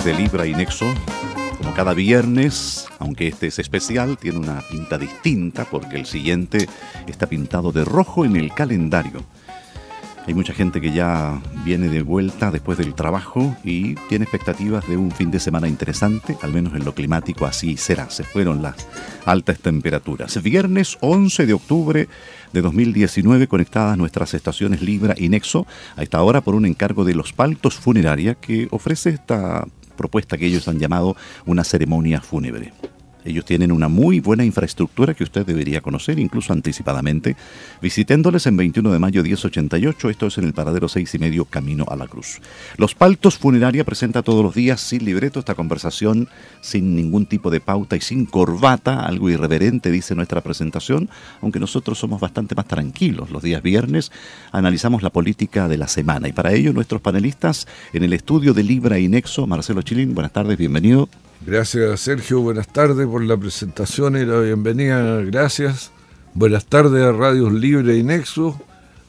de Libra y Nexo. Como cada viernes, aunque este es especial, tiene una pinta distinta porque el siguiente está pintado de rojo en el calendario. Hay mucha gente que ya viene de vuelta después del trabajo y tiene expectativas de un fin de semana interesante, al menos en lo climático así será. Se fueron las altas temperaturas. Viernes 11 de octubre de 2019 conectadas nuestras estaciones Libra y Nexo a esta hora por un encargo de Los Paltos Funeraria que ofrece esta propuesta que ellos han llamado una ceremonia fúnebre. Ellos tienen una muy buena infraestructura que usted debería conocer, incluso anticipadamente, visitándoles en 21 de mayo 1088, esto es en el paradero 6 y medio Camino a la Cruz. Los Paltos Funeraria presenta todos los días sin libreto esta conversación, sin ningún tipo de pauta y sin corbata, algo irreverente dice nuestra presentación, aunque nosotros somos bastante más tranquilos. Los días viernes analizamos la política de la semana y para ello nuestros panelistas en el estudio de Libra y Nexo, Marcelo Chilín, buenas tardes, bienvenido. Gracias Sergio, buenas tardes por la presentación y la bienvenida, gracias. Buenas tardes a Radios Libre y Nexo,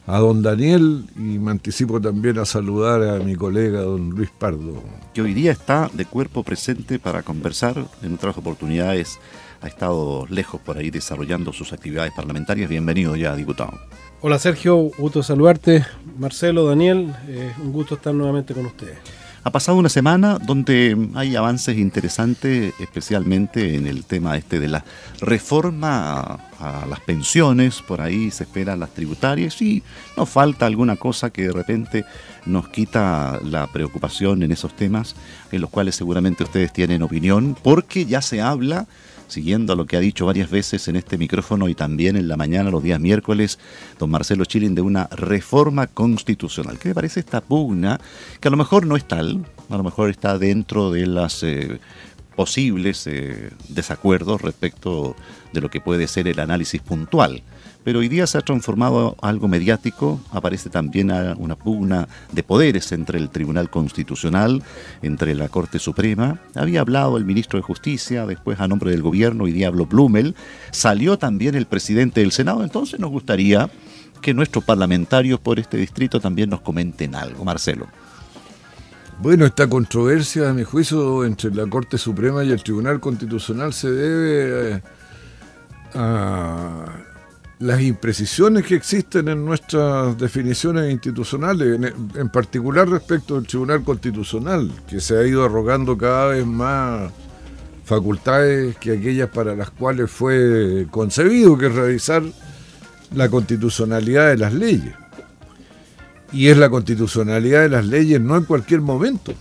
a don Daniel y me anticipo también a saludar a mi colega don Luis Pardo. Que hoy día está de cuerpo presente para conversar, en otras oportunidades ha estado lejos por ahí desarrollando sus actividades parlamentarias. Bienvenido ya, diputado. Hola Sergio, gusto saludarte. Marcelo, Daniel, eh, un gusto estar nuevamente con ustedes. Ha pasado una semana donde hay avances interesantes, especialmente en el tema este de la reforma a, las pensiones, por ahí se esperan las tributarias y no falta alguna cosa que de repente nos quita la preocupación en esos temas, en los cuales seguramente ustedes tienen opinión, porque ya se habla siguiendo lo que ha dicho varias veces en este micrófono y también en la mañana, los días miércoles, don Marcelo Chilin, de una reforma constitucional. ¿Qué le parece esta pugna? Que a lo mejor no es tal, a lo mejor está dentro de las eh, posibles eh, desacuerdos respecto de lo que puede ser el análisis puntual pero hoy día se ha transformado algo mediático, aparece también una pugna de poderes entre el Tribunal Constitucional, entre la Corte Suprema. Había hablado el ministro de Justicia, después a nombre del gobierno y Diablo Blumel, salió también el presidente del Senado, entonces nos gustaría que nuestros parlamentarios por este distrito también nos comenten algo. Marcelo. Bueno, esta controversia, a mi juicio, entre la Corte Suprema y el Tribunal Constitucional se debe eh, a las imprecisiones que existen en nuestras definiciones institucionales, en, particular respecto al Tribunal Constitucional, que se ha ido arrogando cada vez más facultades que aquellas para las cuales fue concebido, que es revisar la constitucionalidad de las leyes. Y es la constitucionalidad de las leyes no en cualquier momento,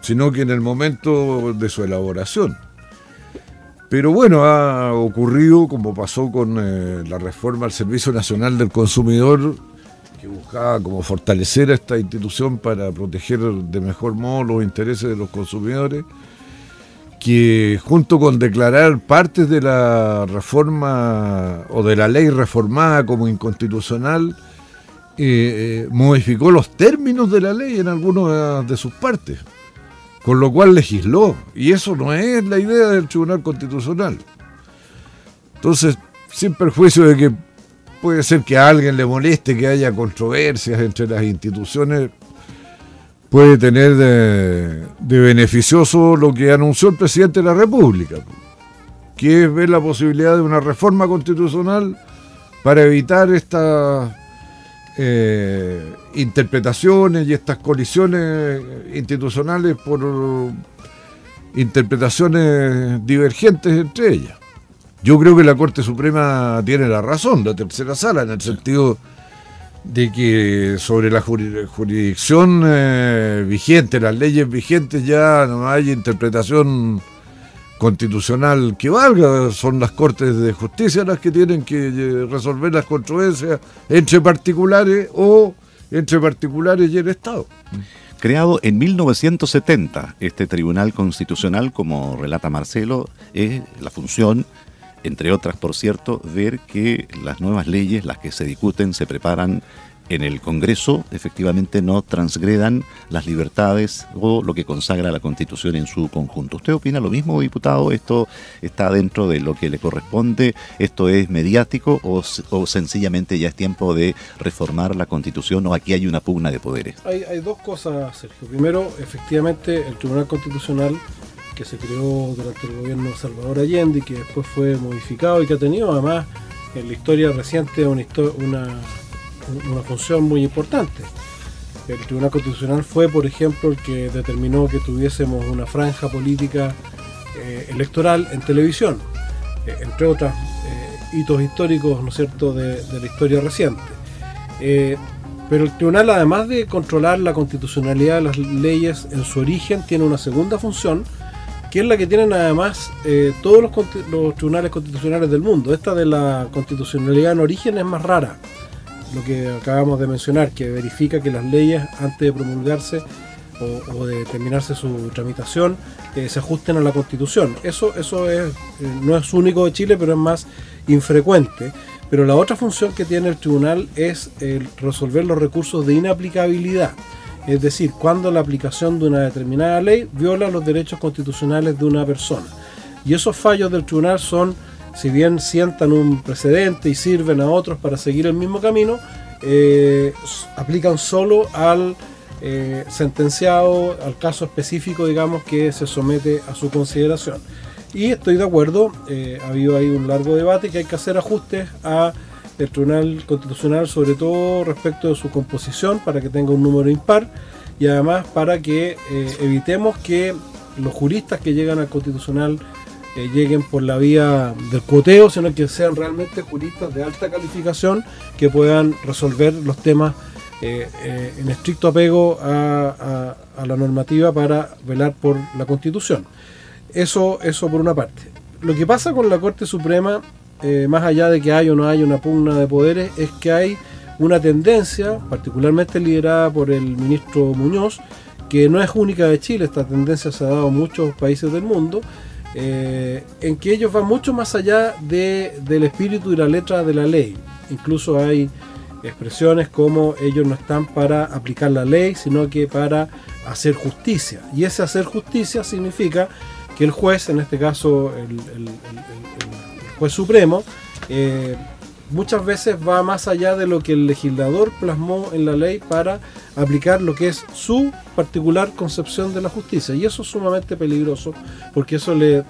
sino que en el momento de su elaboración. Pero bueno, ha ocurrido como pasó con eh, la reforma al Servicio Nacional del Consumidor, que buscaba como fortalecer a esta institución para proteger de mejor modo los intereses de los consumidores, que junto con declarar partes de la reforma o de la ley reformada como inconstitucional, eh, eh, modificó los términos de la ley en algunas de sus partes con lo cual legisló. Y eso no es la idea del Tribunal Constitucional. Entonces, sin perjuicio de que puede ser que a alguien le moleste que haya controversias entre las instituciones, puede tener de, beneficioso lo que anunció el presidente de la República, que es ver la posibilidad de una reforma constitucional para evitar esta eh, interpretaciones y estas colisiones institucionales por interpretaciones divergentes entre ellas. Yo creo que la Corte Suprema tiene la razón, la tercera sala, en el sentido de que sobre la jurisdicción eh, vigente, las leyes vigentes, ya no hay interpretación constitucional que valga, son las Cortes de Justicia las que tienen que eh, resolver las controversias entre particulares o entre particulares y el Estado. Creado en 1970, este Tribunal Constitucional, como relata Marcelo, es la función, entre otras, por cierto, ver que las nuevas leyes, las que se discuten, se preparan en el Congreso efectivamente no transgredan las libertades o lo que consagra la Constitución en su conjunto. ¿Usted opina lo mismo, diputado? ¿Esto está dentro de lo que le corresponde? ¿Esto es mediático o, sencillamente ya es tiempo de reformar la Constitución o aquí hay una pugna de poderes? Hay, hay dos cosas, Sergio. Primero, efectivamente, el Tribunal Constitucional que se creó durante el gobierno de Salvador Allende y que después fue modificado y que ha tenido además en la historia reciente una, una una función muy importante. El Tribunal Constitucional fue, por ejemplo, el que determinó que tuviésemos una franja política eh, electoral en televisión, eh, entre otros eh, hitos históricos, ¿no es cierto?, de, la historia reciente. pero el tribunal, además de controlar la constitucionalidad de las leyes en su origen, tiene una segunda función, que es la que tienen además todos los, los, tribunales constitucionales del mundo. Esta de la constitucionalidad en origen es más rara lo que acabamos de mencionar, que verifica que las leyes antes de promulgarse o, de terminarse su tramitación eh, se ajusten a la Constitución. Eso, eso es, eh, no es único de Chile, pero es más infrecuente. Pero la otra función que tiene el tribunal es resolver los recursos de inaplicabilidad. Es decir, cuando la aplicación de una determinada ley viola los derechos constitucionales de una persona. Y esos fallos del tribunal son si bien sientan un precedente y sirven a otros para seguir el mismo camino, eh, aplican solo al eh, sentenciado, al caso específico, digamos, que se somete a su consideración. Y estoy de acuerdo, eh, ha habido ahí un largo debate que hay que hacer ajustes a el Tribunal Constitucional, sobre todo respecto de su composición, para que tenga un número impar y además para que evitemos que los juristas que llegan al Constitucional lleguen por la vía del cuoteo, sino que sean realmente juristas de alta calificación que puedan resolver los temas eh, eh, en estricto apego a, la normativa para velar por la Constitución. Eso, eso por una parte. Lo que pasa con la Corte Suprema, eh, más allá de que hay o no hay una pugna de poderes, es que hay una tendencia, particularmente liderada por el ministro Muñoz, que no es única de Chile, esta tendencia se ha dado en muchos países del mundo, eh, en que ellos van mucho más allá del espíritu y la letra de la ley. Incluso hay expresiones como ellos no están para aplicar la ley, sino que para hacer justicia. Y ese hacer justicia significa que el juez, en este caso el, juez supremo, eh, muchas veces va más allá de lo que el legislador plasmó en la ley para aplicar lo que es su particular concepción de la justicia. Y eso es sumamente peligroso porque eso le,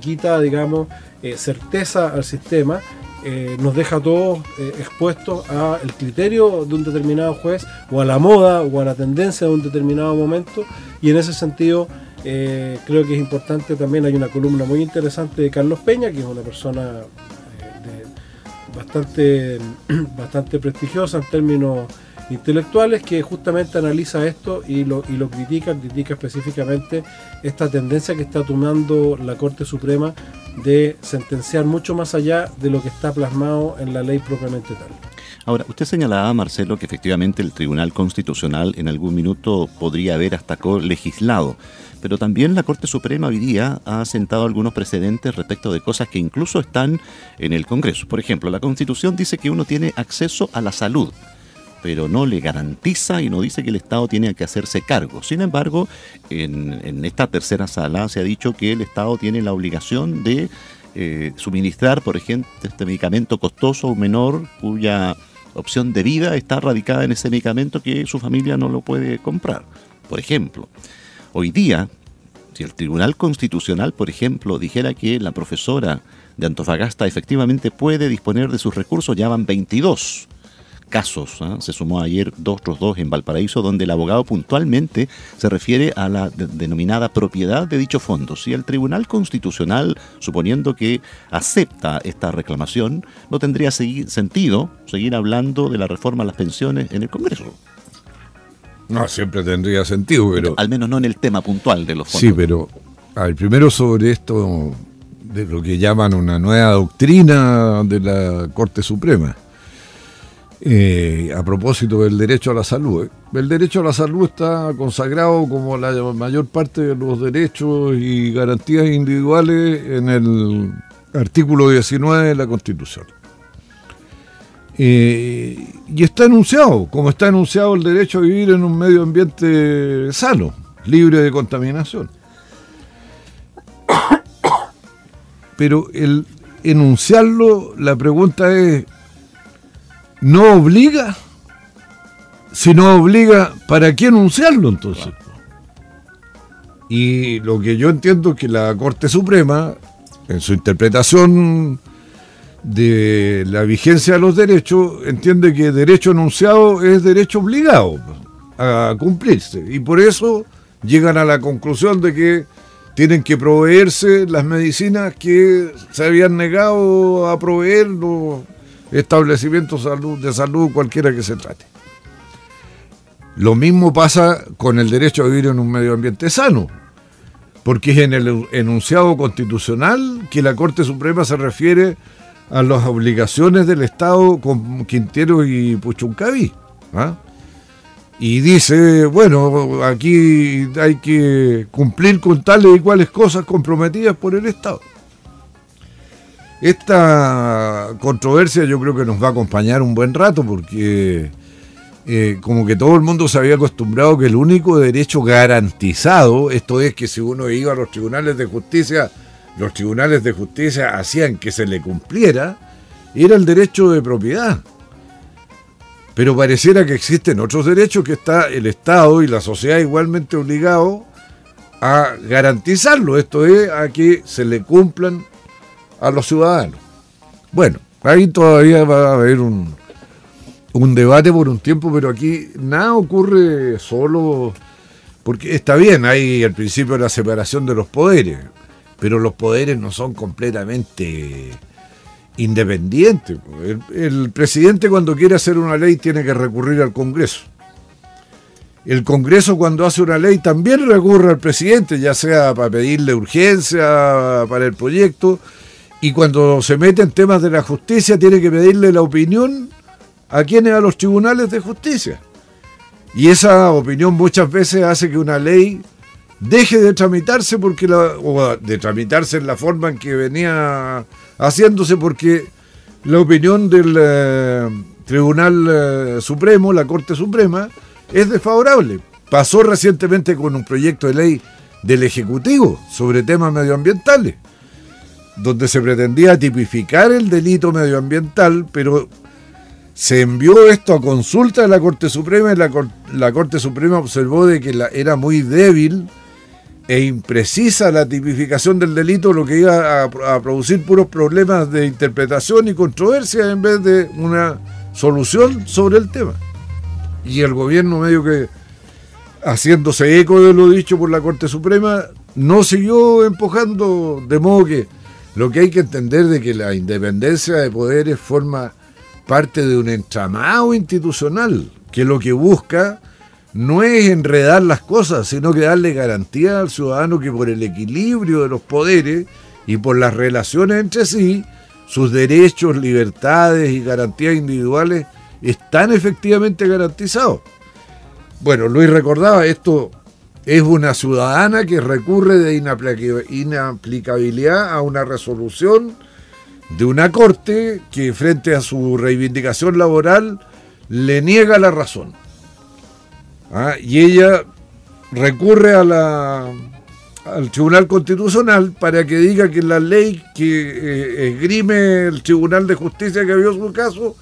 quita, digamos, eh, certeza al sistema. Eh, nos deja todos eh, expuestos al criterio de un determinado juez o a la moda o a la tendencia de un determinado momento y en ese sentido creo que es importante también hay una columna muy interesante de Carlos Peña que es una persona bastante, bastante prestigiosa en términos intelectuales que justamente analiza esto y lo, y lo critica, critica específicamente esta tendencia que está tomando la Corte Suprema de sentenciar mucho más allá de lo que está plasmado en la ley propiamente tal. Ahora, usted señalaba, Marcelo, que efectivamente el Tribunal Constitucional en algún minuto podría haber hasta legislado pero también la Corte Suprema hoy día ha sentado algunos precedentes respecto de cosas que incluso están en el Congreso. Por ejemplo, la Constitución dice que uno tiene acceso a la salud, pero no le garantiza y no dice que el Estado tiene que hacerse cargo. Sin embargo, en, esta tercera sala se ha dicho que el Estado tiene la obligación de eh, suministrar, por ejemplo, este medicamento costoso o menor cuya opción de vida está radicada en ese medicamento que su familia no lo puede comprar, por ejemplo. Hoy día, si el Tribunal Constitucional, por ejemplo, dijera que la profesora de Antofagasta efectivamente puede disponer de sus recursos, ya van 22 casos. ¿ah? Se sumó ayer dos otros dos en Valparaíso, donde el abogado puntualmente se refiere a la denominada propiedad de dicho fondo. Si el Tribunal Constitucional, suponiendo que acepta esta reclamación, no tendría sentido seguir hablando de la reforma a las pensiones en el Congreso. No, siempre tendría sentido, pero... Al menos no en el tema puntual de los fondos. Sí, pero al primero sobre esto de lo que llaman una nueva doctrina de la Corte Suprema. Eh, a propósito del derecho a la salud. ¿eh? El derecho a la salud está consagrado como la mayor parte de los derechos y garantías individuales en el artículo 19 de la Constitución. Eh, y está enunciado, como está enunciado el derecho a vivir en un medio ambiente sano, libre de contaminación. Pero el enunciarlo, la pregunta es, ¿no obliga? Si no obliga, ¿para qué enunciarlo entonces? Y lo que yo entiendo es que la Corte Suprema, en su interpretación de la vigencia de los derechos, entiende que derecho enunciado es derecho obligado a cumplirse. Y por eso llegan a la conclusión de que tienen que proveerse las medicinas que se habían negado a proveer los establecimientos de salud, cualquiera que se trate. Lo mismo pasa con el derecho a vivir en un medio ambiente sano, porque es en el enunciado constitucional que la Corte Suprema se refiere a las obligaciones del Estado con Quintero y Puchuncaví. ¿ah? Y dice, bueno, aquí hay que cumplir con tales y cuales cosas comprometidas por el Estado. Esta controversia yo creo que nos va a acompañar un buen rato porque eh, como que todo el mundo se había acostumbrado que el único derecho garantizado, esto es que si uno iba a los tribunales de justicia, los tribunales de justicia hacían que se le cumpliera, era el derecho de propiedad. Pero pareciera que existen otros derechos que está el Estado y la sociedad igualmente obligados a garantizarlo, esto es, a que se le cumplan a los ciudadanos. Bueno, ahí todavía va a haber un, un debate por un tiempo, pero aquí nada ocurre solo porque está bien, hay el principio de la separación de los poderes, pero los poderes no son completamente independientes. El, presidente cuando quiere hacer una ley tiene que recurrir al Congreso. El Congreso cuando hace una ley también recurre al presidente, ya sea para pedirle urgencia para el proyecto, y cuando se mete en temas de la justicia tiene que pedirle la opinión a quienes a los tribunales de justicia. Y esa opinión muchas veces hace que una ley deje de tramitarse porque la, o de tramitarse en la forma en que venía haciéndose porque la opinión del eh, Tribunal eh, Supremo, la Corte Suprema, es desfavorable. Pasó recientemente con un proyecto de ley del Ejecutivo sobre temas medioambientales, donde se pretendía tipificar el delito medioambiental, pero se envió esto a consulta de la Corte Suprema y la, Corte Suprema observó de que era muy débil e imprecisa la tipificación del delito, lo que iba a, producir puros problemas de interpretación y controversia en vez de una solución sobre el tema. Y el gobierno medio que, haciéndose eco de lo dicho por la Corte Suprema, no siguió empujando, de modo que lo que hay que entender de que la independencia de poderes forma parte de un entramado institucional que lo que busca no es enredar las cosas, sino que darle garantía al ciudadano que por el equilibrio de los poderes y por las relaciones entre sí, sus derechos, libertades y garantías individuales están efectivamente garantizados. Bueno, Luis recordaba, esto es una ciudadana que recurre de inaplicabilidad a una resolución de una corte que frente a su reivindicación laboral le niega la razón. ¿Ah? Y ella recurre a la, al Tribunal Constitucional para que diga que la ley que eh, esgrime el Tribunal de Justicia que vio su caso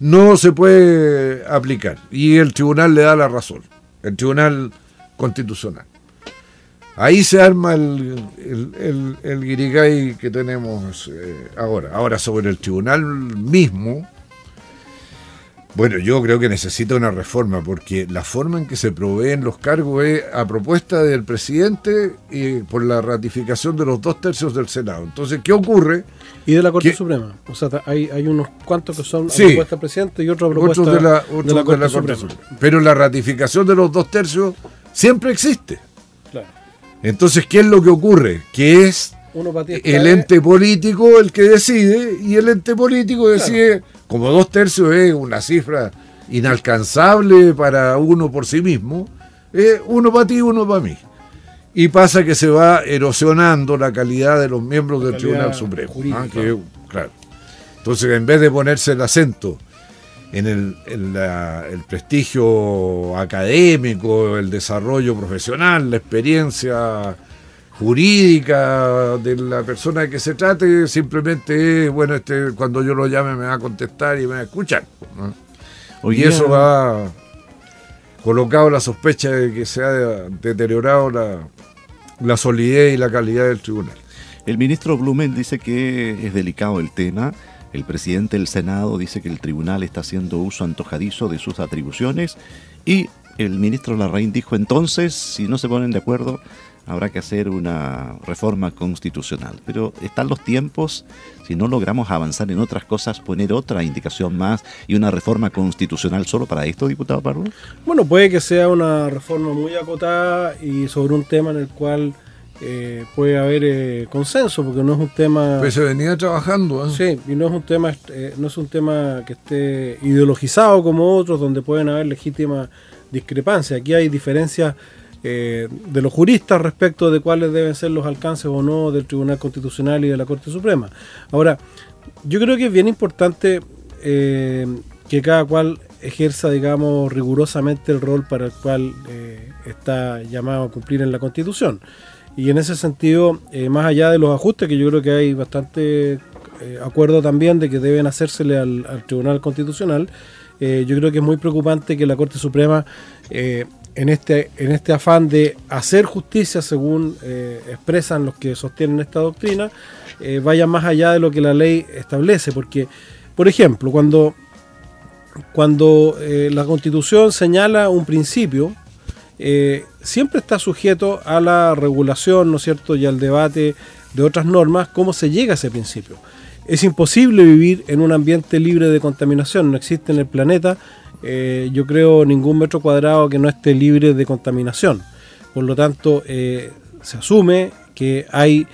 no se puede aplicar. Y el tribunal le da la razón, el Tribunal Constitucional. Ahí se arma el, el, el, que tenemos eh, ahora. Ahora, sobre el tribunal mismo, bueno, yo creo que necesita una reforma porque la forma en que se proveen los cargos es a propuesta del presidente y por la ratificación de los dos tercios del Senado. Entonces, ¿qué ocurre? Y de la Corte Suprema. O sea, hay, hay unos cuantos que son a propuesta del presidente y otros a propuesta de la, Corte, Suprema. Pero la ratificación de los dos tercios siempre existe. Entonces, ¿qué es lo que ocurre? Que es el ente político el que decide y el ente político decide, como dos tercios es una cifra inalcanzable para uno por sí mismo, es uno para ti, uno para mí. Y pasa que se va erosionando la calidad de los miembros del Tribunal Supremo. ¿ah? claro. Entonces, en vez de ponerse el acento en el, el, prestigio académico, el desarrollo profesional, la experiencia jurídica de la persona que se trate, simplemente bueno, este, cuando yo lo llame me va a contestar y me va a escuchar. y eso ha colocado la sospecha de que se ha deteriorado la, la solidez y la calidad del tribunal. El ministro Blumen dice que es delicado el tema el presidente del Senado dice que el tribunal está haciendo uso antojadizo de sus atribuciones y el ministro Larraín dijo entonces, si no se ponen de acuerdo, habrá que hacer una reforma constitucional. Pero están los tiempos, si no logramos avanzar en otras cosas, poner otra indicación más y una reforma constitucional solo para esto, diputado Pardo. Bueno, puede que sea una reforma muy acotada y sobre un tema en el cual eh, puede haber eh, consenso porque no es un tema pues se venía trabajando ¿eh? sí y no es un tema no es un tema que esté ideologizado como otros donde pueden haber legítimas discrepancias aquí hay diferencias de los juristas respecto de cuáles deben ser los alcances o no del Tribunal Constitucional y de la Corte Suprema. Ahora yo creo que es bien importante que cada cual ejerza digamos rigurosamente el rol para el cual está llamado a cumplir en la Constitución. Y en ese sentido, eh, más allá de los ajustes, que yo creo que hay bastante eh, acuerdo también de que deben hacérsele al, Tribunal Constitucional, eh, yo creo que es muy preocupante que la Corte Suprema, en, este, en este afán de hacer justicia, según expresan los que sostienen esta doctrina, vaya más allá de lo que la ley establece. Porque, por ejemplo, cuando, cuando la Constitución señala un principio, eh, siempre está sujeto a la regulación, ¿no es cierto?, y al debate de otras normas, cómo se llega a ese principio. Es imposible vivir en un ambiente libre de contaminación, no existe en el planeta, eh, yo creo, ningún metro cuadrado que no esté libre de contaminación. Por lo tanto, eh, se asume que hay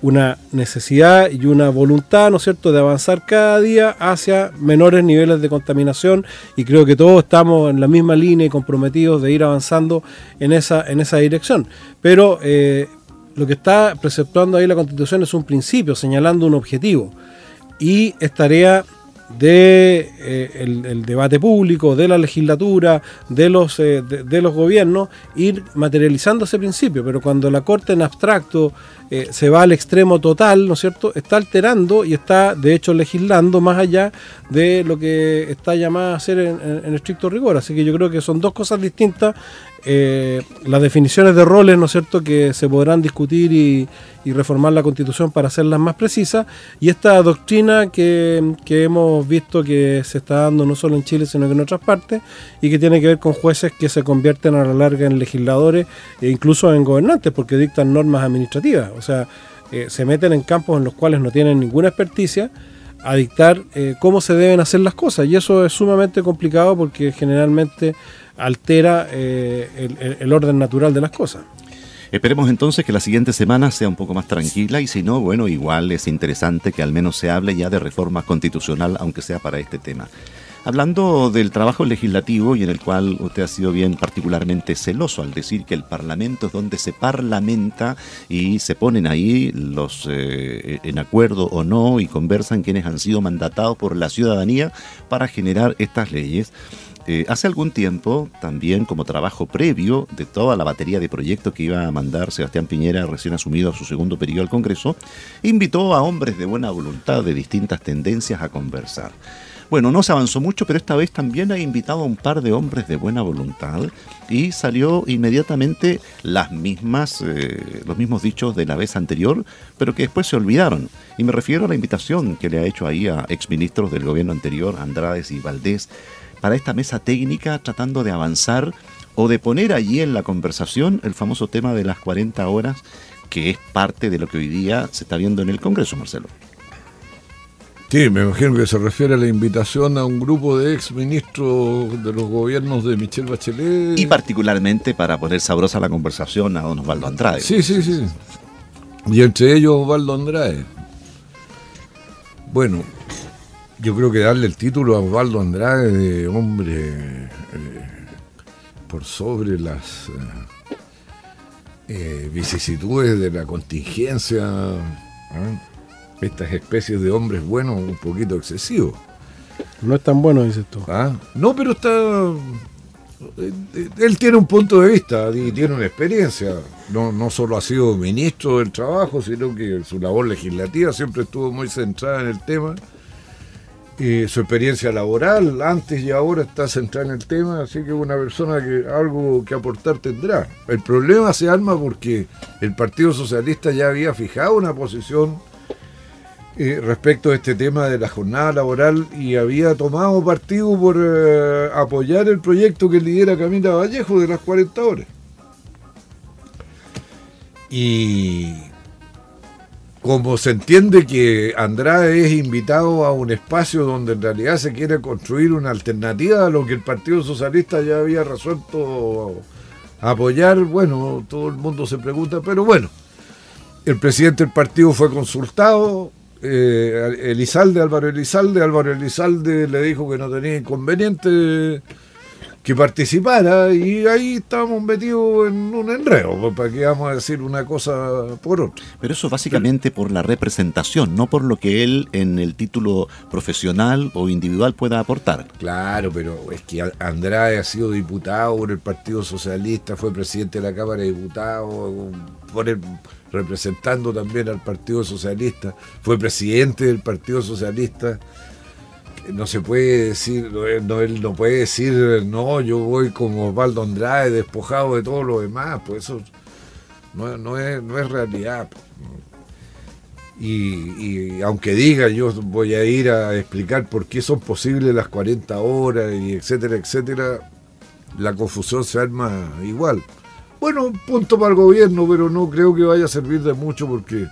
una necesidad y una voluntad, ¿no es cierto?, de avanzar cada día hacia menores niveles de contaminación y creo que todos estamos en la misma línea y comprometidos de ir avanzando en esa, en esa dirección. Pero eh, lo que está preceptuando ahí la Constitución es un principio, señalando un objetivo y es tarea de eh, debate público, de la legislatura, de los, eh, de, los gobiernos, ir materializando ese principio. Pero cuando la Corte en abstracto eh, se va al extremo total, ¿no es cierto?, está alterando y está, de hecho, legislando más allá de lo que está llamada a hacer en, estricto rigor. Así que yo creo que son dos cosas distintas. Las definiciones de roles, ¿no es cierto?, que se podrán discutir y, y reformar la constitución para hacerlas más precisas. Y esta doctrina que, que, hemos visto que se está dando no solo en Chile, sino que en otras partes, y que tiene que ver con jueces que se convierten a la larga en legisladores e incluso en gobernantes, porque dictan normas administrativas. O sea, eh, se meten en campos en los cuales no tienen ninguna experticia a dictar eh, cómo se deben hacer las cosas. Y eso es sumamente complicado porque generalmente altera eh, el, el orden natural de las cosas. Esperemos entonces que la siguiente semana sea un poco más tranquila y si no, bueno, igual es interesante que al menos se hable ya de reforma constitucional, aunque sea para este tema. Hablando del trabajo legislativo y en el cual usted ha sido bien particularmente celoso al decir que el Parlamento es donde se parlamenta y se ponen ahí los eh, en acuerdo o no y conversan quienes han sido mandatados por la ciudadanía para generar estas leyes. Eh, hace algún tiempo, también como trabajo previo de toda la batería de proyectos que iba a mandar Sebastián Piñera recién asumido a su segundo periodo al Congreso, invitó a hombres de buena voluntad de distintas tendencias a conversar. Bueno, no se avanzó mucho, pero esta vez también ha invitado a un par de hombres de buena voluntad y salió inmediatamente las mismas, eh, los mismos dichos de la vez anterior, pero que después se olvidaron. Y me refiero a la invitación que le ha hecho ahí a exministros del gobierno anterior, Andrades y Valdés, para esta mesa técnica tratando de avanzar o de poner allí en la conversación el famoso tema de las 40 horas, que es parte de lo que hoy día se está viendo en el Congreso, Marcelo. Sí, me imagino que se refiere a la invitación a un grupo de ex ministros de los gobiernos de Michelle Bachelet. Y particularmente para poner sabrosa la conversación a don Osvaldo Andrade. Sí, sí, sí. Y entre ellos Osvaldo Andrade. Bueno, yo creo que darle el título a Osvaldo Andrade de hombre eh, por sobre las eh, eh, vicisitudes de la contingencia, estas especies de hombres buenos un poquito excesivos. No es tan bueno, dices tú. ¿Ah? No, pero está. Eh, él tiene un punto de vista y tiene una experiencia. No, no solo ha sido ministro del trabajo, sino que su labor legislativa siempre estuvo muy centrada en el tema. Y su experiencia laboral, antes y ahora, está centrada en el tema, así que una persona que algo que aportar tendrá. El problema se arma porque el Partido Socialista ya había fijado una posición eh, respecto a este tema de la jornada laboral y había tomado partido por eh, apoyar el proyecto que lidera Camila Vallejo de las 40 horas. Y como se entiende que Andrade es invitado a un espacio donde en realidad se quiere construir una alternativa a lo que el Partido Socialista ya había resuelto apoyar, bueno, todo el mundo se pregunta, pero bueno, el presidente del partido fue consultado, eh, Elizalde, Álvaro Elizalde, Álvaro Elizalde le dijo que no tenía inconveniente que participara y ahí estábamos metidos en un enredo, para que vamos a decir una cosa por otra. Pero eso básicamente por la representación, no por lo que él en el título profesional o individual pueda aportar. Claro, pero es que Andrade ha sido diputado por el Partido Socialista, fue presidente de la Cámara de Diputados, por el, representando también al Partido Socialista, fue presidente del Partido Socialista. No se puede decir, no, él no puede decir, no, yo voy como Osvaldo Andrade, despojado de todo lo demás, pues eso no, es, realidad. Y, y, aunque diga yo voy a ir a explicar por qué son posibles las 40 horas y etcétera, etcétera, la confusión se arma igual. Bueno, punto para el gobierno, pero no creo que vaya a servir de mucho porque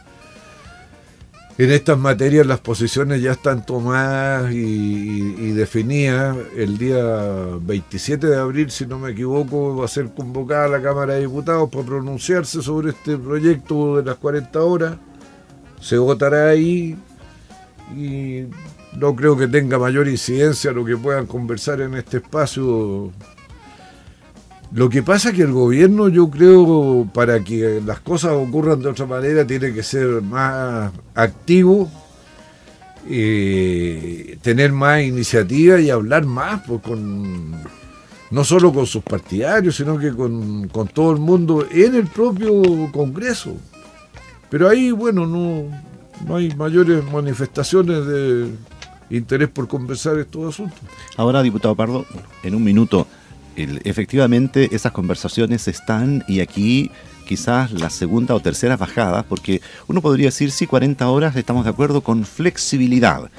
en estas materias las posiciones ya están tomadas y, definidas. El día 27 de abril, si no me equivoco, va a ser convocada la Cámara de Diputados para pronunciarse sobre este proyecto de las 40 horas. Se votará ahí y no creo que tenga mayor incidencia lo que puedan conversar en este espacio lo que pasa es que el gobierno, yo creo, para que las cosas ocurran de otra manera, tiene que ser más activo, eh, tener más iniciativa y hablar más, pues, con, no solo con sus partidarios, sino que con, todo el mundo en el propio Congreso. Pero ahí, bueno, no, no hay mayores manifestaciones de interés por conversar estos asuntos. Ahora, diputado Pardo, en un minuto efectivamente esas conversaciones están y aquí quizás la segunda o tercera bajada, porque uno podría decir, sí, 40 horas, estamos de acuerdo con flexibilidad.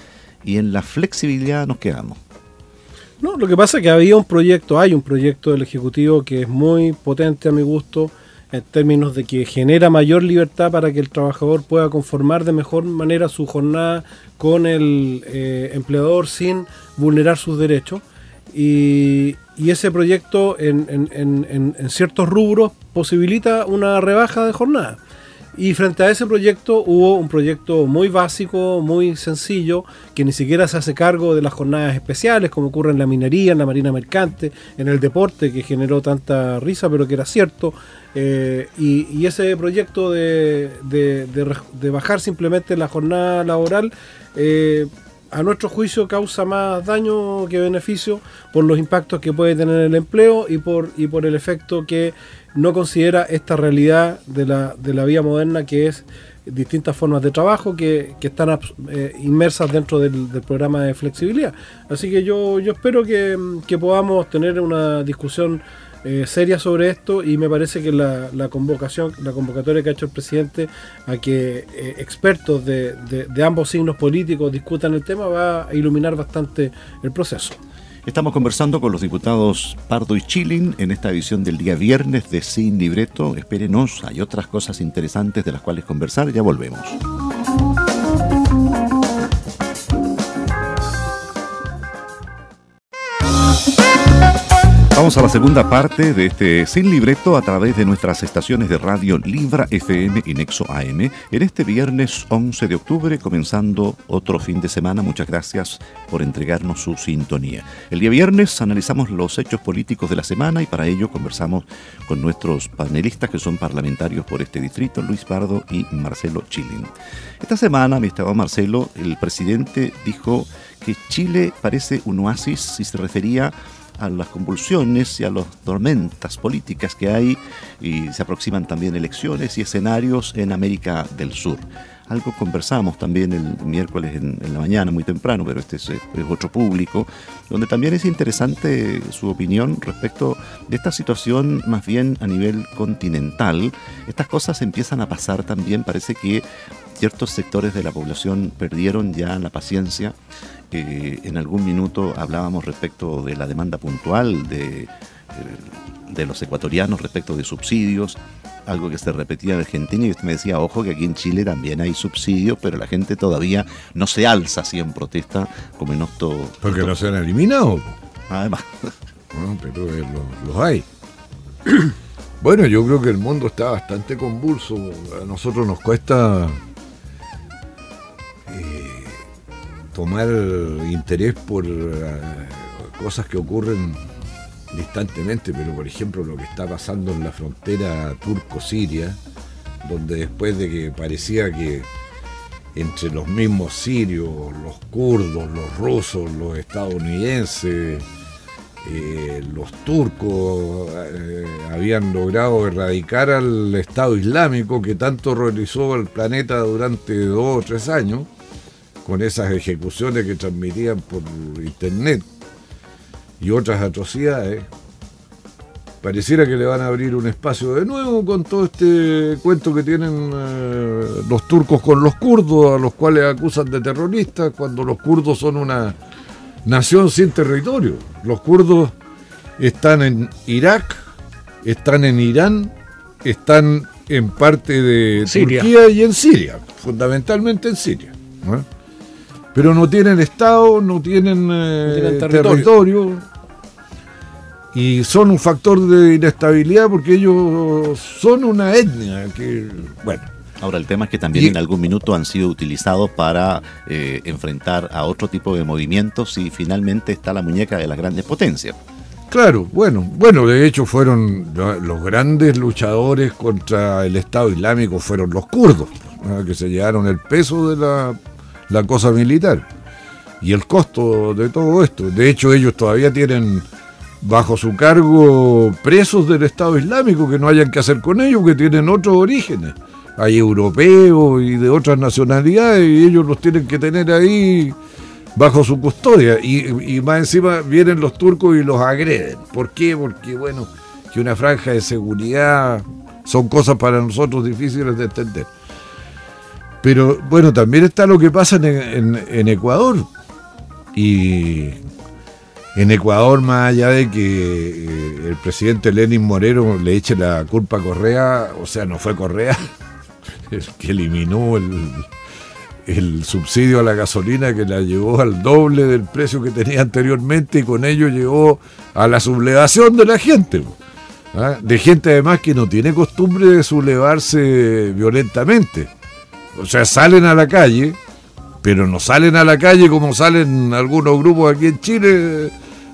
Y en la flexibilidad nos quedamos. No, lo que pasa es que había un proyecto, hay un proyecto del Ejecutivo que es muy potente a mi gusto en términos de que genera mayor libertad para que el trabajador pueda conformar de mejor manera su jornada con el eh, empleador sin vulnerar sus derechos. Y, ese proyecto en, ciertos rubros posibilita una rebaja de jornada. Y frente a ese proyecto hubo un proyecto muy básico, muy sencillo, que ni siquiera se hace cargo de las jornadas especiales, como ocurre en la minería, en la marina mercante, en el deporte, que generó tanta risa, pero que era cierto. Eh, y, ese proyecto de, bajar simplemente la jornada laboral eh, a nuestro juicio causa más daño que beneficio por los impactos que puede tener el empleo y por, y por el efecto que no considera esta realidad de la, de la vida moderna que es distintas formas de trabajo que, están eh, inmersas dentro del, programa de flexibilidad. Así que yo, yo espero que, que podamos tener una discusión eh, seria sobre esto y me parece que la, convocación, la convocatoria que ha hecho el presidente a que eh, expertos de, ambos signos políticos discutan el tema va a iluminar bastante el proceso. Estamos conversando con los diputados Pardo y Chilin en esta edición del día viernes de Sin Libreto. Espérenos, hay otras cosas interesantes de las cuales conversar, ya volvemos. Vamos a la segunda parte de este Sin Libreto a través de nuestras estaciones de radio Libra FM y Nexo AM en este viernes 11 de octubre, comenzando otro fin de semana. Muchas gracias por entregarnos su sintonía. El día viernes analizamos los hechos políticos de la semana y para ello conversamos con nuestros panelistas que son parlamentarios por este distrito, Luis Pardo y Marcelo Chilin. Esta semana, mi estimado Marcelo, el presidente dijo que Chile parece un oasis si se refería a las convulsiones y a las tormentas políticas que hay y se aproximan también elecciones y escenarios en América del Sur. Algo conversamos también el miércoles en, la mañana, muy temprano, pero este es, otro público, donde también es interesante su opinión respecto de esta situación más bien a nivel continental. Estas cosas empiezan a pasar también, parece que ciertos sectores de la población perdieron ya la paciencia. Eh, en algún minuto hablábamos respecto de la demanda puntual de, eh, de los ecuatorianos respecto de subsidios algo que se repetía en Argentina y usted me decía, ojo que aquí en Chile también hay subsidios, pero la gente todavía no se alza así en protesta como en esto. Porque no se han eliminado. Además. pero los hay. bueno, yo creo que el mundo está bastante convulso. A nosotros nos cuesta eh, tomar interés por eh, cosas que ocurren distantemente, pero por ejemplo lo que está pasando en la frontera turco-siria, donde después de que parecía que entre los mismos sirios, los kurdos, los rusos, los estadounidenses, eh, los turcos eh, habían logrado erradicar al Estado Islámico que tanto realizó el planeta durante dos o tres años, con esas ejecuciones que transmitían por internet y otras atrocidades, pareciera que le van a abrir un espacio de nuevo con todo este cuento que tienen eh, los turcos con los kurdos, a los cuales acusan de terroristas, cuando los kurdos son una nación sin territorio. Los kurdos están en Irak, están en Irán, están en parte de Turquía y en Siria, fundamentalmente en Siria. Pero no tienen Estado, no tienen, eh, territorio y son un factor de inestabilidad porque ellos son una etnia que, bueno. Ahora, el tema es que también en algún minuto han sido utilizados para eh, enfrentar a otro tipo de movimientos y finalmente está la muñeca de las grandes potencias. Claro, bueno, bueno, de hecho fueron los grandes luchadores contra el Estado Islámico fueron los kurdos, que se llevaron el peso de la, la cosa militar y el costo de todo esto. De hecho, ellos todavía tienen bajo su cargo presos del Estado Islámico que no hayan que hacer con ellos, que tienen otros orígenes. Hay europeos y de otras nacionalidades y ellos los tienen que tener ahí bajo su custodia. Y, más encima vienen los turcos y los agreden. ¿Por qué? Porque, bueno, que una franja de seguridad son cosas para nosotros difíciles de entender. Pero bueno, también está lo que pasa en, Ecuador. Y en Ecuador, más allá de que eh, el presidente Lenin Moreno le eche la culpa a Correa, o sea, no fue Correa el que eliminó el, subsidio a la gasolina que la llevó al doble del precio que tenía anteriormente y con ello llegó a la sublevación de la gente. ¿ah? De gente además que no tiene costumbre de sublevarse violentamente. O sea, salen a la calle, pero no salen a la calle como salen algunos grupos aquí en Chile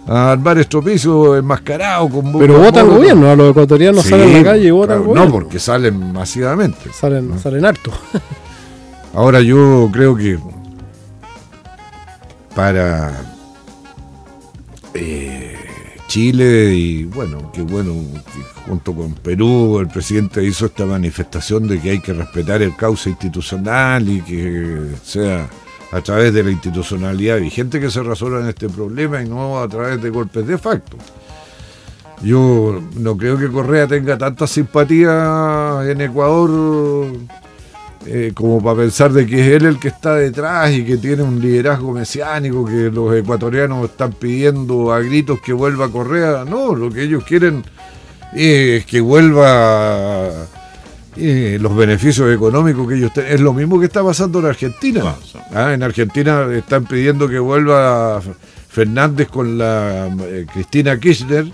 a armar estropicios enmascarados con Pero vota el gobierno, a los ecuatorianos salen a la calle y votan gobierno. No, porque salen masivamente. Salen, salen harto. Ahora yo creo que para eh, Chile y bueno, que bueno, junto con Perú el presidente hizo esta manifestación de que hay que respetar el cauce institucional y que sea a través de la institucionalidad vigente que se resuelvan este problema y no a través de golpes de facto. Yo no creo que Correa tenga tanta simpatía en Ecuador eh, como para pensar de que es él el que está detrás y que tiene un liderazgo mesiánico, que los ecuatorianos están pidiendo a gritos que vuelva Correa. No, lo que ellos quieren es que vuelva los beneficios económicos que ellos tienen. Es lo mismo que está pasando en Argentina. Ah, en Argentina están pidiendo que vuelva Fernández con la eh, Cristina Kirchner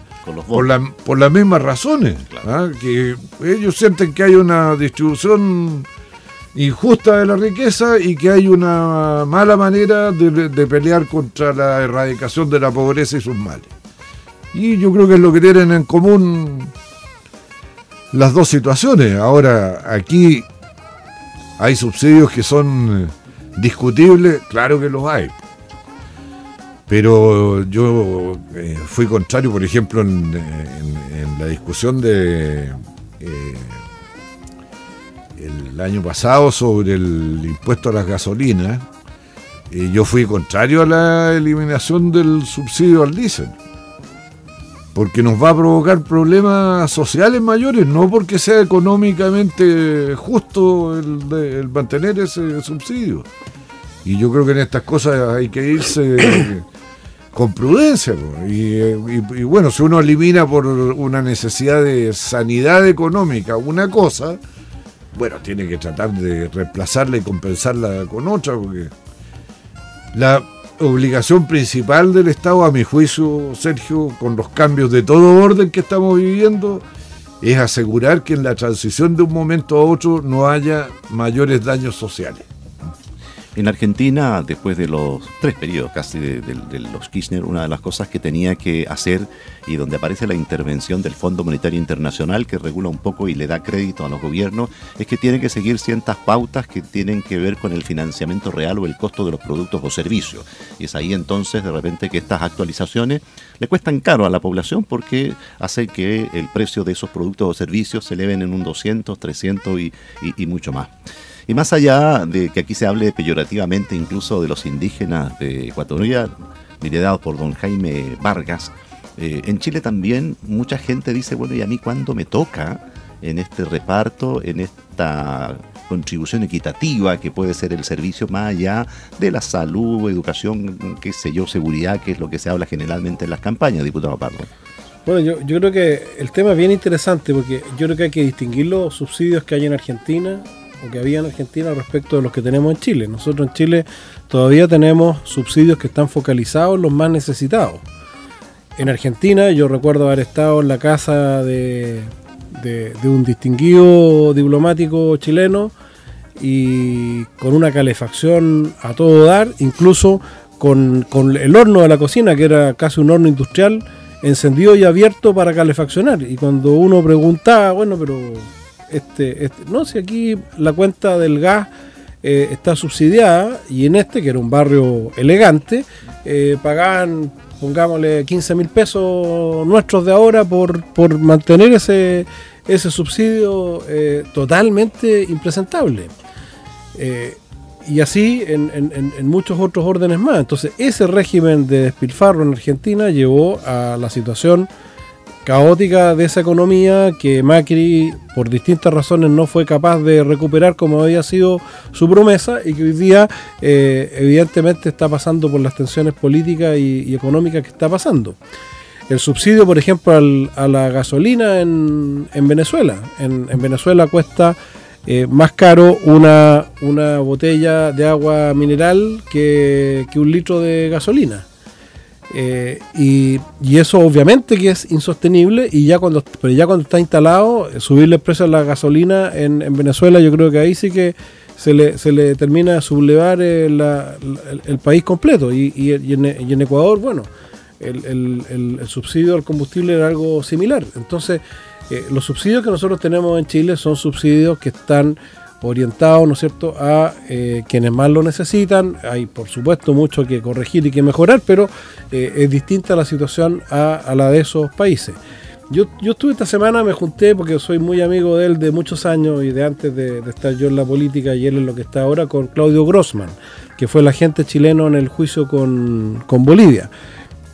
por, la, por las mismas razones. Ah, que ellos sienten que hay una distribución injusta de la riqueza y que hay una mala manera de, pelear contra la erradicación de la pobreza y sus males. Y yo creo que es lo que tienen en común las dos situaciones. Ahora, aquí hay subsidios que son discutibles, claro que los hay. Pero yo eh, fui contrario, por ejemplo, en, la discusión de eh, el año pasado sobre el impuesto a las gasolinas, eh, yo fui contrario a la eliminación del subsidio al diésel porque nos va a provocar problemas sociales mayores, no porque sea económicamente justo el, mantener ese subsidio. Y yo creo que en estas cosas hay que irse con prudencia. Y, bueno, si uno elimina por una necesidad de sanidad económica una cosa, bueno, tiene que tratar de reemplazarla y compensarla con otra, porque la obligación principal del Estado, a mi juicio, Sergio, con los cambios de todo orden que estamos viviendo, es asegurar que en la transición de un momento a otro no haya mayores daños sociales. En Argentina, después de los tres periodos casi de, los Kirchner, una de las cosas que tenía que hacer y donde aparece la intervención del Fondo Monetario Internacional que regula un poco y le da crédito a los gobiernos, es que tiene que seguir ciertas pautas que tienen que ver con el financiamiento real o el costo de los productos o servicios. Y es ahí entonces de repente que estas actualizaciones le cuestan caro a la población porque hace que el precio de esos productos o servicios se eleven en un 200, 300 y mucho más. Y más allá de que aquí se hable peyorativamente incluso de los indígenas de Ecuatoria, liderados por don Jaime Vargas, eh, en Chile también mucha gente dice, bueno, ¿y a mí cuándo me toca en este reparto, en esta contribución equitativa que puede ser el servicio más allá de la salud, educación, qué sé yo, seguridad, que es lo que se habla generalmente en las campañas, diputado Pardo? Bueno, yo, yo creo que el tema es bien interesante porque yo creo que hay que distinguir los subsidios que hay en Argentina que había en Argentina respecto de los que tenemos en Chile. Nosotros en Chile todavía tenemos subsidios que están focalizados en los más necesitados. En Argentina yo recuerdo haber estado en la casa de, de, un distinguido diplomático chileno y con una calefacción a todo dar, incluso con, con, el horno de la cocina, que era casi un horno industrial, encendido y abierto para calefaccionar. Y cuando uno preguntaba, bueno, pero este, este, no, si aquí la cuenta del gas eh, está subsidiada y en este, que era un barrio elegante, eh, pagaban, pongámosle, 15 mil pesos nuestros de ahora por, por mantener ese, ese subsidio eh, totalmente impresentable. y así en, en, muchos otros órdenes más. Entonces, ese régimen de despilfarro en Argentina llevó a la situación caótica de esa economía que Macri por distintas razones no fue capaz de recuperar como había sido su promesa y que hoy día eh, evidentemente está pasando por las tensiones políticas y, económicas que está pasando. El subsidio, por ejemplo, a la gasolina en, Venezuela. En, Venezuela cuesta eh, más caro una, una botella de agua mineral que un litro de gasolina. Eh, y, eso obviamente que es insostenible y ya cuando pero ya cuando está instalado subirle el precio a la gasolina en, Venezuela yo creo que ahí sí que se le, se le termina de sublevar eh, el, país completo. Y, en, Ecuador bueno el, subsidio al combustible era algo similar. Entonces eh, los subsidios que nosotros tenemos en Chile son subsidios que están orientado, ¿no es cierto?, a eh, quienes más lo necesitan. Hay, por supuesto, mucho que corregir y que mejorar, pero eh, es distinta la situación a, la de esos países. Yo, yo estuve esta semana, me junté porque soy muy amigo de él de muchos años y de antes de, estar yo en la política y él en lo que está ahora, con Claudio Grossman, que fue el agente chileno en el juicio con, con Bolivia.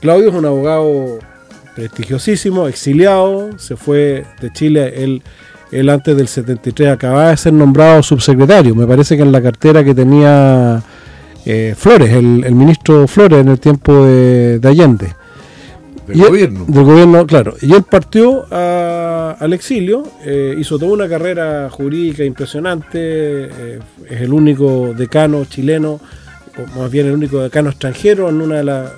Claudio es un abogado prestigiosísimo, exiliado, se fue de Chile, él él antes del 73 acababa de ser nombrado subsecretario. Me parece que en la cartera que tenía eh, Flores, el, ministro Flores en el tiempo de, Allende. Del gobierno. del gobierno, claro. Y él partió al exilio, eh, hizo toda una carrera jurídica impresionante, eh, es el único decano chileno, o más bien el único decano extranjero en una de las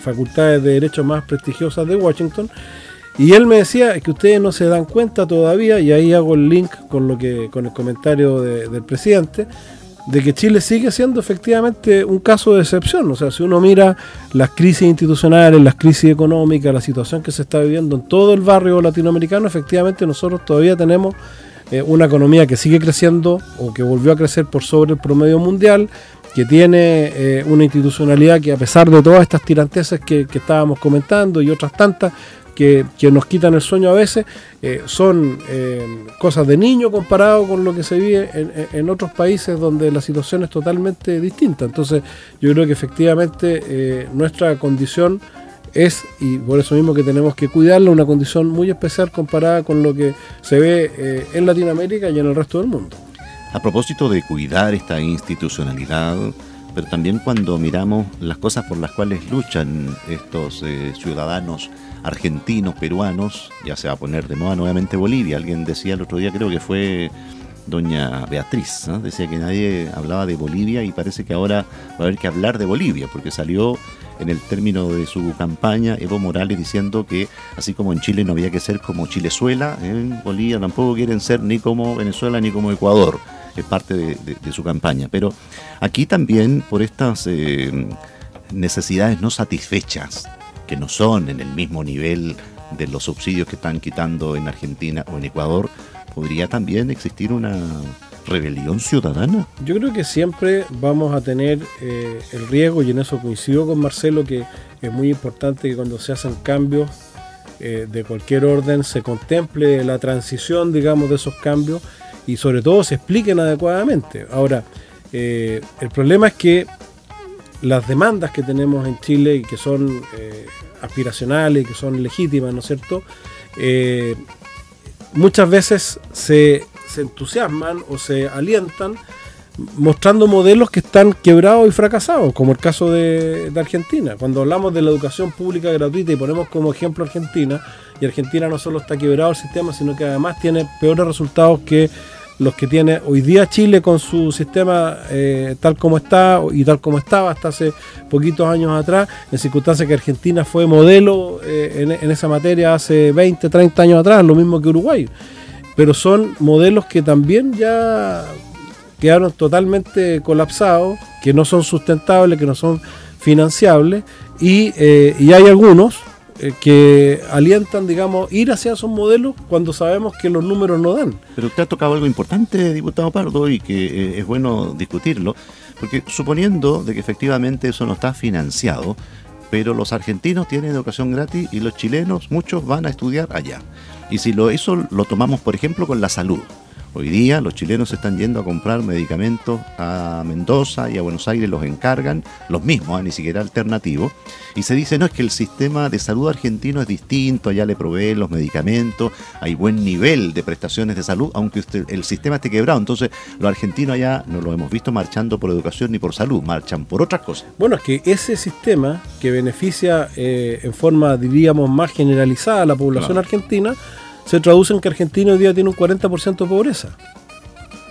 facultades de derecho más prestigiosas de Washington y él me decía que ustedes no se dan cuenta todavía, y ahí hago el link con lo que, con el comentario del presidente, de que Chile sigue siendo efectivamente un caso de excepción. O sea, si uno mira las crisis institucionales, las crisis económicas, la situación que se está viviendo en todo el barrio latinoamericano, efectivamente nosotros todavía tenemos eh, una economía que sigue creciendo o que volvió a crecer por sobre el promedio mundial, que tiene eh, una institucionalidad que a pesar de todas estas tiranteses que estábamos comentando y otras tantas, que, nos quitan el sueño a veces, eh, son eh, cosas de niño comparado con lo que se vive en, otros países donde la situación es totalmente distinta. Entonces yo creo que efectivamente eh, nuestra condición es, y por eso mismo que tenemos que cuidarla, una condición muy especial comparada con lo que se ve en Latinoamérica y en el resto del mundo. A propósito de cuidar esta institucionalidad, pero también cuando miramos las cosas por las cuales luchan estos ciudadanos argentinos, peruanos, ya se va a poner de moda nuevamente Bolivia. Alguien decía el otro día, creo que fue doña Beatriz, decía que nadie hablaba de Bolivia y parece que ahora va a haber que hablar de Bolivia, porque salió en el término de su campaña Evo Morales diciendo que así como en Chile no había que ser como Chilezuela, en Bolivia tampoco quieren ser ni como Venezuela ni como Ecuador, es parte de, su campaña. Pero aquí también por estas eh, necesidades no satisfechas que no son en el mismo nivel de los subsidios que están quitando en Argentina o en Ecuador, podría también existir una rebelión ciudadana? Yo creo que siempre vamos a tener eh, el riesgo, y en eso coincido con Marcelo, que es muy importante que cuando se hacen cambios eh, de cualquier orden se contemple la transición, digamos, de esos cambios y sobre todo se expliquen adecuadamente. Ahora, eh, el problema es que las demandas que tenemos en Chile y que son eh, aspiracionales que son legítimas, ¿no es cierto? Eh, muchas veces se, entusiasman o se alientan mostrando modelos que están quebrados y fracasados, como el caso de, de, Argentina. Cuando hablamos de la educación pública gratuita y ponemos como ejemplo Argentina, y Argentina no solo está quebrado el sistema, sino que además tiene peores resultados que los que tiene hoy día Chile con su sistema eh, tal como está y tal como estaba hasta hace poquitos años atrás, en circunstancias que Argentina fue modelo eh, en, esa materia hace 20, 30 años atrás, lo mismo que Uruguay. Pero son modelos que también ya quedaron totalmente colapsados, que no son sustentables, que no son financiables, y, eh, y hay algunos eh, que alientan, digamos, ir hacia esos modelos cuando sabemos que los números no dan. Pero usted ha tocado algo importante, diputado Pardo, y que eh, es bueno discutirlo, porque suponiendo de que efectivamente eso no está financiado, pero los argentinos tienen educación gratis y los chilenos, muchos van a estudiar allá. Y si lo, eso lo tomamos, por ejemplo, con la salud. Hoy día los chilenos están yendo a comprar medicamentos a Mendoza y a Buenos Aires los encargan, los mismos, ¿eh? ni siquiera alternativos, y se dice, no, es que el sistema de salud argentino es distinto, allá le proveen los medicamentos, hay buen nivel de prestaciones de salud, aunque el sistema esté quebrado. Entonces, los argentinos allá no lo hemos visto marchando por educación ni por salud, marchan por otras cosas. Bueno, es que ese sistema que beneficia eh, en forma, diríamos, más generalizada a la población argentina, se traduce en que Argentina hoy día tiene un 40% de pobreza.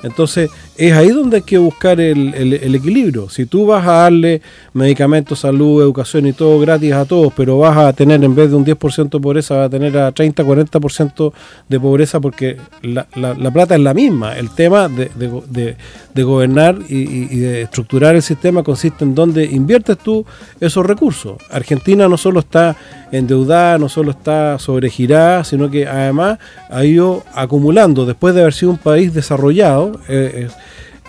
Entonces, es ahí donde hay que buscar el, equilibrio. Si tú vas a darle medicamentos, salud, educación y todo gratis a todos, pero vas a tener en vez de un 10% de pobreza, vas a tener a 30, 40% de pobreza porque la, plata es la misma. El tema de, gobernar y, de estructurar el sistema consiste en dónde inviertes tú esos recursos. Argentina no solo está endeudada, no solo está sobregirada, sino que además ha ido acumulando, después de haber sido un país desarrollado, eh,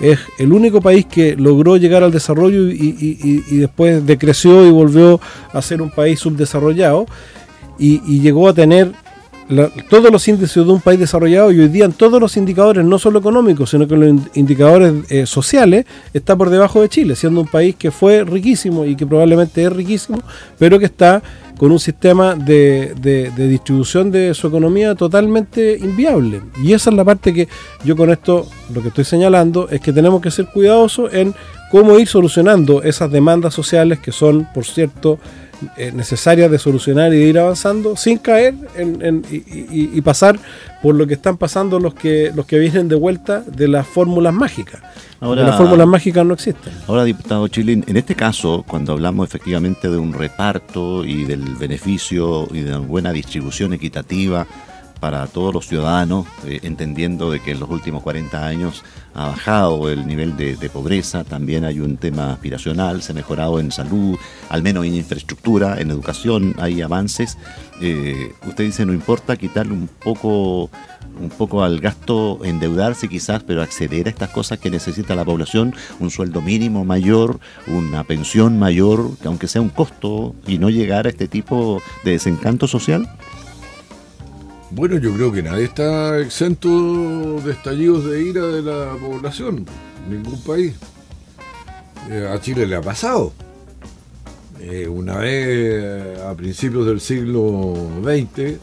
es el único país que logró llegar al desarrollo y, después decreció y volvió a ser un país subdesarrollado y, llegó a tener todos los índices de un país desarrollado y hoy día en todos los indicadores, no solo económicos, sino que los indicadores eh, sociales, está por debajo de Chile, siendo un país que fue riquísimo y que probablemente es riquísimo, pero que está con un sistema de, de, distribución de su economía totalmente inviable. Y esa es la parte que yo con esto lo que estoy señalando es que tenemos que ser cuidadosos en cómo ir solucionando esas demandas sociales que son, por cierto, eh, necesarias de solucionar y de ir avanzando sin caer en, y, pasar por lo que están pasando los que los que vienen de vuelta de las fórmulas mágicas. Ahora, las fórmulas mágicas no existen. Ahora, diputado Chilín, en este caso, cuando hablamos efectivamente de un reparto y del beneficio y de una buena distribución equitativa para todos los ciudadanos, eh, entendiendo de que en los últimos 40 años ha bajado el nivel de, pobreza, también hay un tema aspiracional, se ha mejorado en salud, al menos en infraestructura, en educación hay avances. Eh, usted dice, no importa quitarle un poco un poco al gasto, endeudarse quizás, pero acceder a estas cosas que necesita la población, un sueldo mínimo mayor, una pensión mayor, aunque sea un costo, y no llegar a este tipo de desencanto social? Bueno, yo creo que nadie está exento de estallidos de ira de la población, ningún país. Eh, a Chile le ha pasado. Eh, una vez a principios del siglo XX,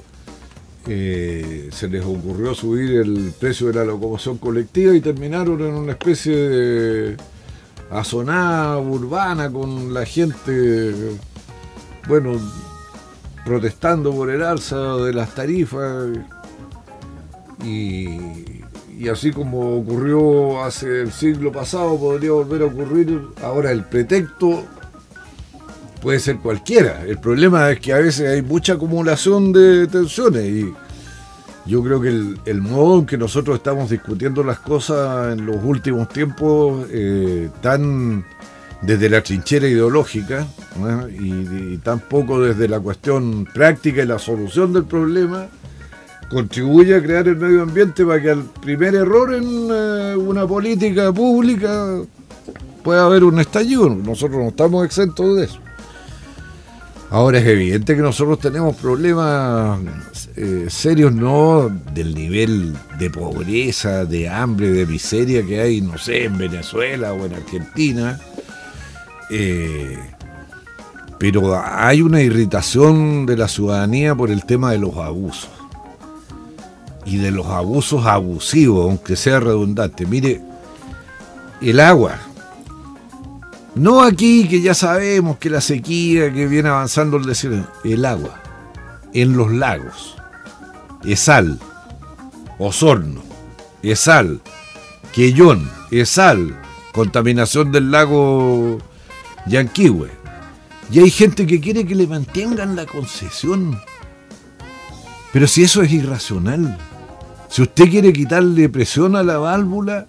eh, se les ocurrió subir el precio de la locomoción colectiva y terminaron en una especie de azonada urbana con la gente, bueno, protestando por el alza de las tarifas. Y, así como ocurrió hace el siglo pasado, podría volver a ocurrir ahora el pretexto puede ser cualquiera. El problema es que a veces hay mucha acumulación de tensiones y yo creo que el, modo en que nosotros estamos discutiendo las cosas en los últimos tiempos, eh, tan desde la trinchera ideológica y, tan poco desde la cuestión práctica y la solución del problema, contribuye a crear el medio ambiente para que al primer error en eh, una política pública pueda haber un estallido. Nosotros no estamos exentos de eso. Ahora es evidente que nosotros tenemos problemas eh, serios, no del nivel de pobreza, de hambre, de miseria que hay, no sé, en Venezuela o en Argentina. Eh, pero hay una irritación de la ciudadanía por el tema de los abusos. Y de los abusos abusivos, aunque sea redundante. Mire, el agua. No aquí que ya sabemos que la sequía, que viene avanzando el desierto, el agua, en los lagos, Esal, Osorno, Esal, Quellón, Esal, contaminación del lago Yanquihue. Y hay gente que quiere que le mantengan la concesión. Pero si eso es irracional, si usted quiere quitarle presión a la válvula,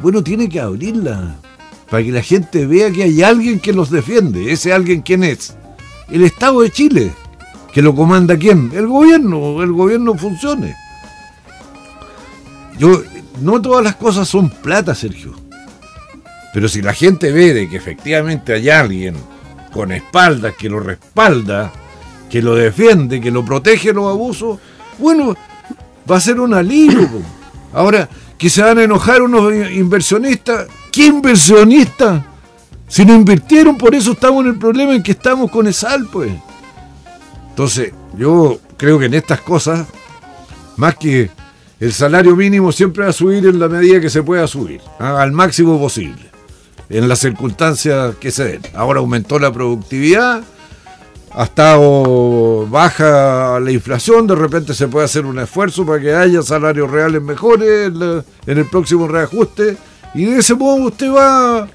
bueno, tiene que abrirla para que la gente vea que hay alguien que los defiende. ¿Ese alguien quién es? El Estado de Chile. ¿Que lo comanda quién? El gobierno. El gobierno funcione. Yo, no todas las cosas son plata, Sergio. Pero si la gente ve de que efectivamente hay alguien con espaldas que lo respalda, que lo defiende, que lo protege los abusos, bueno, va a ser un alivio. Ahora, que se van a enojar unos inversionistas, ¿Qué inversionista? Si no invirtieron, por eso estamos en el problema en que estamos con ESAL, pues. Entonces, yo creo que en estas cosas, más que el salario mínimo siempre va a subir en la medida que se pueda subir, ¿ah? al máximo posible, en las circunstancias que se den. Ahora aumentó la productividad, ha estado baja la inflación, de repente se puede hacer un esfuerzo para que haya salarios reales mejores en el próximo reajuste y de ese modo usted va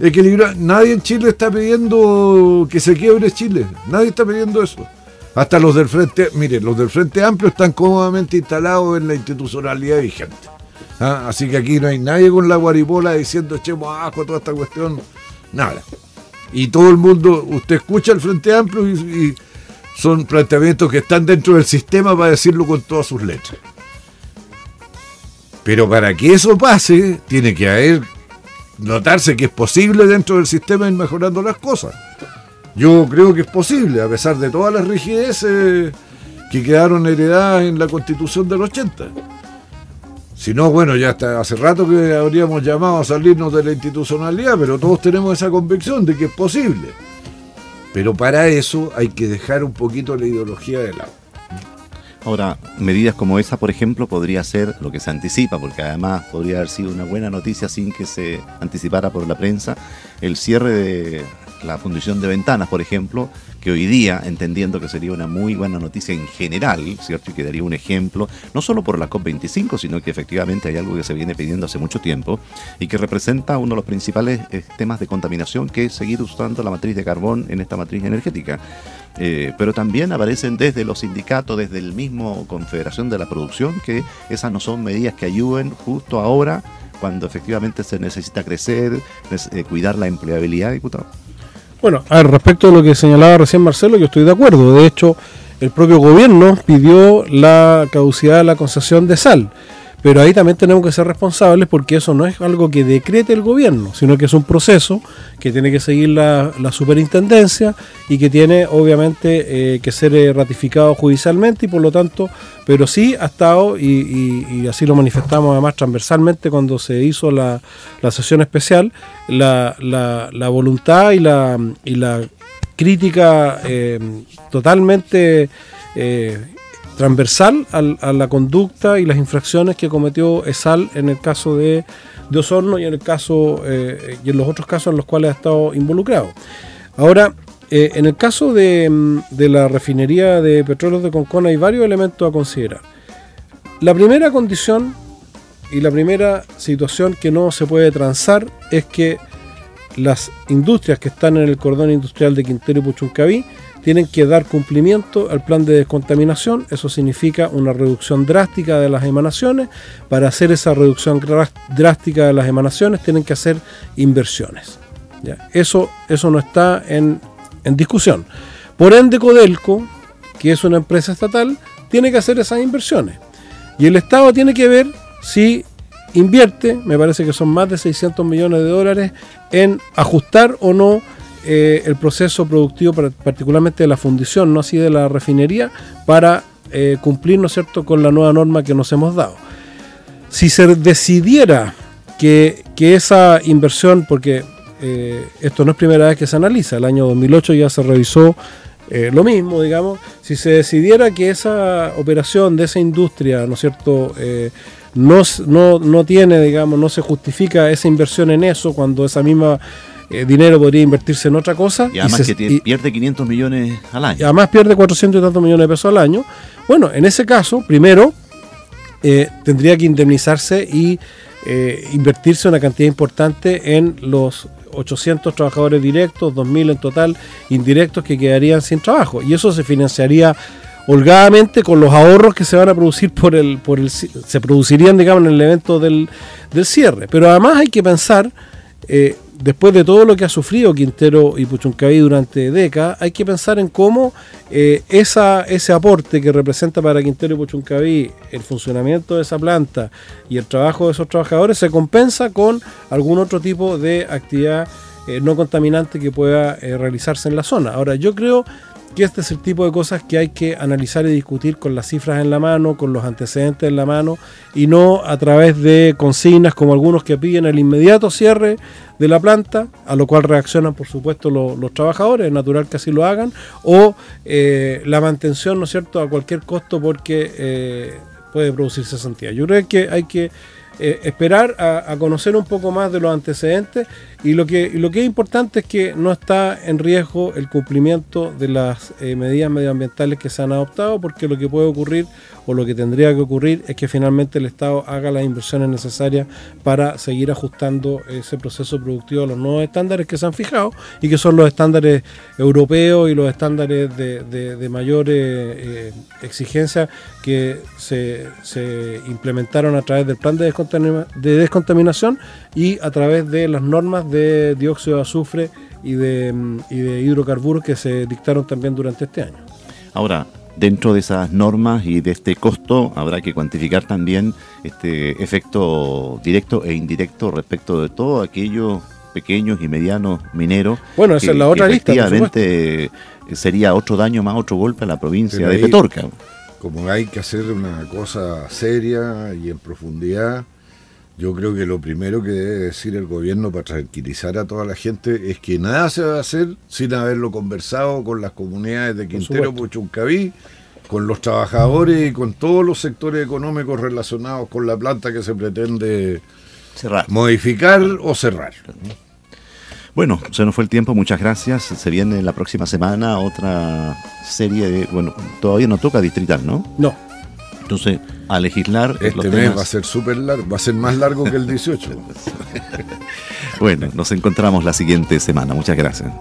equilibrar. Nadie en Chile está pidiendo que se quiebre Chile. Nadie está pidiendo eso. Hasta los del Frente, mire, los del Frente Amplio están cómodamente instalados en la institucionalidad vigente. ¿Ah? Así que aquí no hay nadie con la guaripola diciendo echemos abajo toda esta cuestión. Nada. Y todo el mundo, usted escucha el Frente Amplio y son planteamientos que están dentro del sistema para decirlo con todas sus letras. Pero para que eso pase, tiene que haber, notarse que es posible dentro del sistema ir mejorando las cosas. Yo creo que es posible, a pesar de todas las rigideces que quedaron heredadas en la constitución del 80. Si no, bueno, ya hasta hace rato que habríamos llamado a salirnos de la institucionalidad, pero todos tenemos esa convicción de que es posible. Pero para eso hay que dejar un poquito la ideología de lado. Ahora, medidas como esa, por ejemplo, podría ser lo que se anticipa, porque además podría haber sido una buena noticia sin que se anticipara por la prensa, el cierre de la fundición de ventanas, por ejemplo, que hoy día, entendiendo que sería una muy buena noticia en general, ¿cierto? Y que daría un ejemplo, no solo por la COP25, sino que efectivamente hay algo que se viene pidiendo hace mucho tiempo y que representa uno de los principales eh, temas de contaminación, que es seguir usando la matriz de carbón en esta matriz energética. Eh, pero también aparecen desde los sindicatos, desde el mismo Confederación de la Producción, que esas no son medidas que ayuden justo ahora cuando efectivamente se necesita crecer, eh, cuidar la empleabilidad, diputado. Bueno, a ver, respecto a lo que señalaba recién Marcelo, yo estoy de acuerdo. De hecho, el propio gobierno pidió la caducidad de la concesión de sal. Pero ahí también tenemos que ser responsables porque eso no es algo que decrete el gobierno, sino que es un proceso que tiene que seguir la, superintendencia y que tiene obviamente eh, que ser eh, ratificado judicialmente y por lo tanto, pero sí ha estado, y, así lo manifestamos además transversalmente cuando se hizo la, sesión especial, la, voluntad y la, y la crítica eh, totalmente transversal a la conducta y las infracciones que cometió ESAL en el caso de, Osorno y en el caso eh, y en los otros casos en los cuales ha estado involucrado. Ahora, eh, en el caso de, de, la refinería de petróleos de Concón hay varios elementos a considerar. La primera condición y la primera situación que no se puede transar es que las industrias que están en el cordón industrial de Quintero y Puchuncaví tienen que dar cumplimiento al plan de descontaminación, eso significa una reducción drástica de las emanaciones. Para hacer esa reducción drástica de las emanaciones tienen que hacer inversiones. Eso, eso no está en, en discusión. Por ende, Codelco, que es una empresa estatal, tiene que hacer esas inversiones. Y el Estado tiene que ver si invierte, me parece que son más de 600 millones de dólares, en ajustar o no eh, el proceso productivo, particularmente de la fundición, no así de la refinería, para eh, cumplir, ¿no es cierto?, con la nueva norma que nos hemos dado. Si se decidiera que, esa inversión, porque eh, esto no es primera vez que se analiza, el año 2008 ya se revisó lo mismo, digamos, si se decidiera que esa operación de esa industria, ¿no es cierto?, no, no, no tiene, digamos, no se justifica esa inversión en eso cuando esa misma eh, dinero podría invertirse en otra cosa. Y además que pierde 500 millones al año. Y además pierde 400 y tantos millones de pesos al año. Bueno, en ese caso, primero, eh, tendría que indemnizarse y eh, invertirse una cantidad importante en los 800 trabajadores directos, 2.000 en total indirectos que quedarían sin trabajo. Y eso se financiaría holgadamente con los ahorros que se van a producir por el, por el se producirían, digamos, en el evento del, del cierre. Pero además hay que pensar eh, después de todo lo que ha sufrido Quintero y Puchuncaví durante décadas, hay que pensar en cómo eh, ese aporte que representa para Quintero y Puchuncaví el funcionamiento de esa planta y el trabajo de esos trabajadores se compensa con algún otro tipo de actividad eh, no contaminante que pueda realizarse en la zona. Ahora, yo creo que este es el tipo de cosas que hay que analizar y discutir con las cifras en la mano, con los antecedentes en la mano, y no a través de consignas como algunos que piden el inmediato cierre de la planta, a lo cual reaccionan por supuesto los, trabajadores, es natural que así lo hagan, o eh, la mantención, ¿no es cierto?, a cualquier costo porque eh, puede producirse santidad. Yo creo que hay que eh, esperar a, conocer un poco más de los antecedentes y lo que, lo que es importante es que no está en riesgo el cumplimiento de las eh, medidas medioambientales que se han adoptado porque lo que puede ocurrir o lo que tendría que ocurrir es que finalmente el Estado haga las inversiones necesarias para seguir ajustando ese proceso productivo a los nuevos estándares que se han fijado y que son los estándares europeos y los estándares de, mayor eh, exigencia que se, se implementaron a través del plan de descontaminación de descontaminación y a través de las normas de dióxido de azufre y de, de hidrocarburos que se dictaron también durante este año. Ahora, dentro de esas normas y de este costo habrá que cuantificar también este efecto directo e indirecto respecto de todos aquellos pequeños y medianos mineros. Bueno, esa es la otra lista. Efectivamente, sería otro daño más, otro golpe a la provincia de Petorca. Como hay que hacer una cosa seria y en profundidad, yo creo que lo primero que debe decir el gobierno para tranquilizar a toda la gente es que nada se va a hacer sin haberlo conversado con las comunidades de Quintero, Puchuncaví, con los trabajadores y con todos los sectores económicos relacionados con la planta que se pretende cerrar. modificar o cerrar. Bueno, se nos fue el tiempo, muchas gracias. Se viene la próxima semana otra serie de. Bueno, todavía no toca distrital, ¿no? No. Entonces, a legislar. Este mes va a ser súper largo, va a ser más largo que el 18. bueno, nos encontramos la siguiente semana. Muchas gracias.